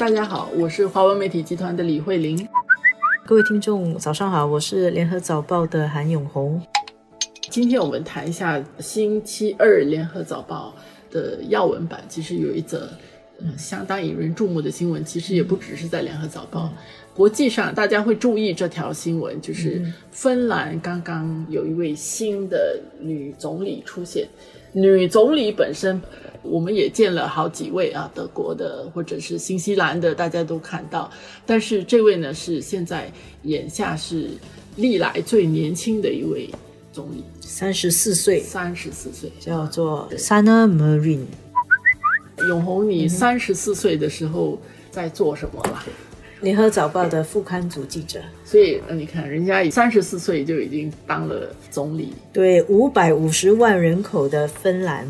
大家好，我是华文媒体集团的李慧玲。各位听众，早上好，我是联合早报的韩永红。今天我们谈一下星期二联合早报的要闻版，其实有一则嗯相当引人注目的新闻，其实也不只是在联合早报，国际上大家会注意这条新闻，就是芬兰刚刚有一位新的女总理出现。女总理本身，我们也见了好几位啊，德国的或者是新西兰的，大家都看到。但是这位呢，是现在眼下是历来最年轻的一位总理，三十四岁，三十四岁。叫做 Sana Marin。永红，你三十四岁的时候在做什么了？联合早报的副刊组记者，所以呃，你看人家三十四岁就已经当了总理，对五百五十万人口的芬兰，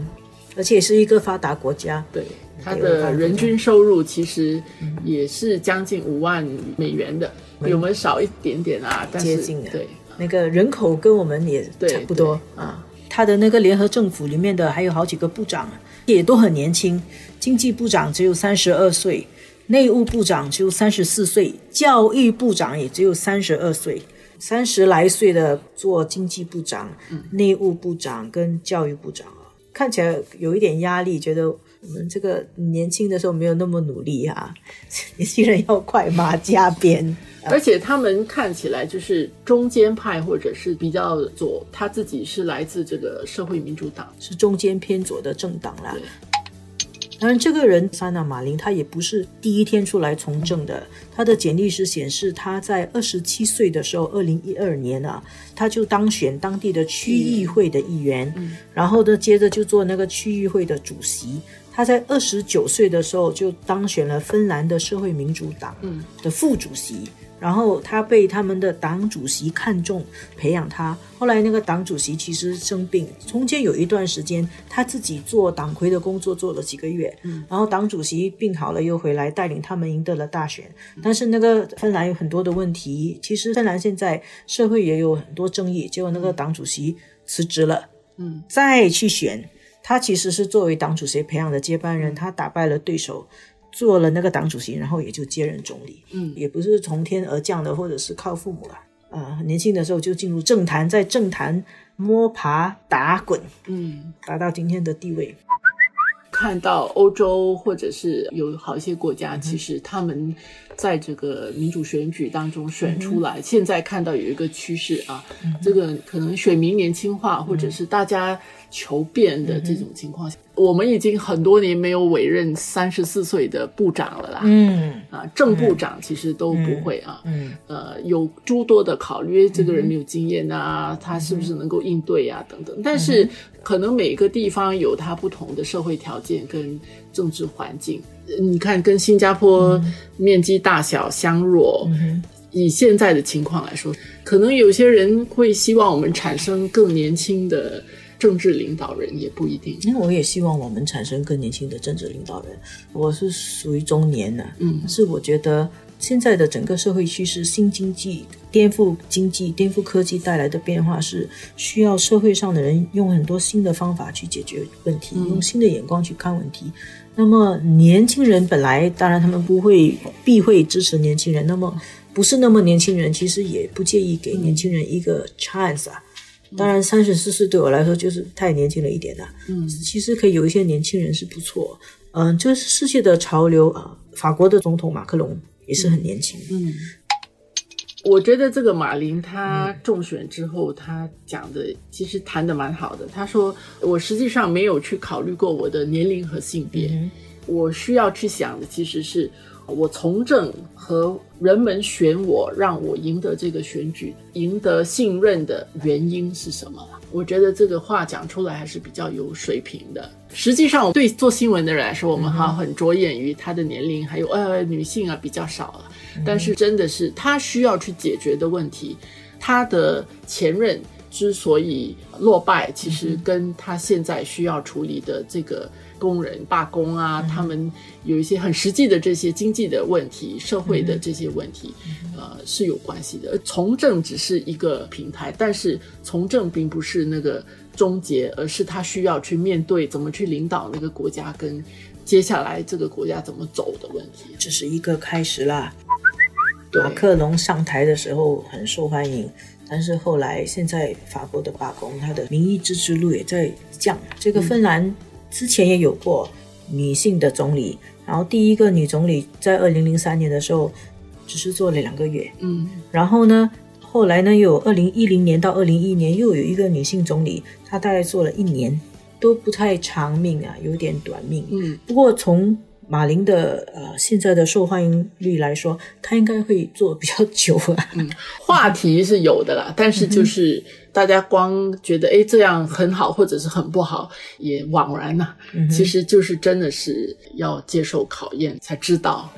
而且是一个发达国家。对他的人均收入其实也是将近五万美元的，比我们少一点点啊，但是接近的对。那个人口跟我们也差不多啊。他的那个联合政府里面的还有好几个部长也都很年轻，经济部长只有三十二岁，内务部长只有三十四岁，教育部长也只有三十二岁。三十来岁的做经济部长、内务部长跟教育部长啊，看起来有一点压力，觉得我们这个年轻的时候没有那么努力啊、年轻人要快马加鞭。而且他们看起来就是中间派或者是比较左，他自己是来自这个社会民主党，是中间偏左的政党啦对。当然，这个人萨娜马林他也不是第一天出来从政的。他的简历是显示他在二十七岁的时候，二零一二年啊，他就当选当地的区议会的议员，然后呢，接着就做那个区议会的主席。他在二十九岁的时候就当选了芬兰的社会民主党的副主席。然后他被他们的党主席看中，培养他。后来那个党主席其实生病，中间有一段时间他自己做党魁的工作做了几个月，然后党主席病好了又回来带领他们赢得了大选。但是那个芬兰有很多的问题，其实芬兰现在社会也有很多争议，结果那个党主席辞职了，嗯，再去选。他其实是作为党主席培养的接班人，他打败了对手，做了那个党主席，然后也就接任总理。嗯。也不是从天而降的，或者是靠父母了。啊、年轻的时候就进入政坛，在政坛摸爬打滚，嗯，达到今天的地位。看到欧洲或者是有好一些国家，其实他们在这个民主选举当中选出来，现在看到有一个趋势啊，这个可能选民年轻化，或者是大家求变的这种情况下，我们已经很多年没有委任三十四岁的部长了啦。嗯。啊，正部长其实都不会啊，嗯。呃，有诸多的考虑，这个人没有经验啊，他是不是能够应对啊，等等。但是可能每个地方有它不同的社会条件跟政治环境。呃你看，跟新加坡面积大小相若，以现在的情况来说，可能有些人会希望我们产生更年轻的政治领导人，也不一定。因为我也希望我们产生更年轻的政治领导人。我是属于中年呢、嗯是我觉得现在的整个社会趋势，新经济颠覆经济、颠覆科技带来的变化，是需要社会上的人用很多新的方法去解决问题，用新的眼光去看问题。那么年轻人本来当然他们不会避讳支持年轻人，那么不是那么年轻人，其实也不介意给年轻人一个 chance 啊。当然，三十四岁对我来说就是太年轻了一点了。嗯其实可以有一些年轻人是不错。嗯、这是世界的潮流啊。法国的总统马克龙也是很年轻。嗯，我觉得这个马林他中选之后，他讲的其实谈的蛮好的。他说：“我实际上没有去考虑过我的年龄和性别，我需要去想的其实是我从政和人们选我，让我赢得这个选举、赢得信任的原因是什么。”我觉得这个话讲出来还是比较有水平的。实际上，对做新闻的人来说，我们哈很着眼于他的年龄，还有呃女性啊比较少了。但是真的是他需要去解决的问题，他的前任之所以落败，其实跟他现在需要处理的这个工人罢工啊，他们有一些很实际的这些经济的问题、社会的这些问题，呃，是有关系的。从政只是一个平台，但是从政并不是那个终结，而是他需要去面对怎么去领导那个国家，跟接下来这个国家怎么走的问题。这是一个开始啦。对马克龙上台的时候很受欢迎，但是后来现在法国的罢工，他的民意支持率也在降。这个芬兰之前也有过女性的总理，然后第一个女总理在二零零三年的时候只是做了两个月，嗯，然后呢，后来呢又有二零一零年到二零一一年又有一个女性总理，她大概做了一年，都不太长命啊，有点短命。嗯，不过从马林的呃现在的受欢迎率来说，她应该会做比较久啊。话题是有的啦，但是就是大家光觉得诶这样很好，或者是很不好，也枉然呐、其实就是真的是要接受考验才知道。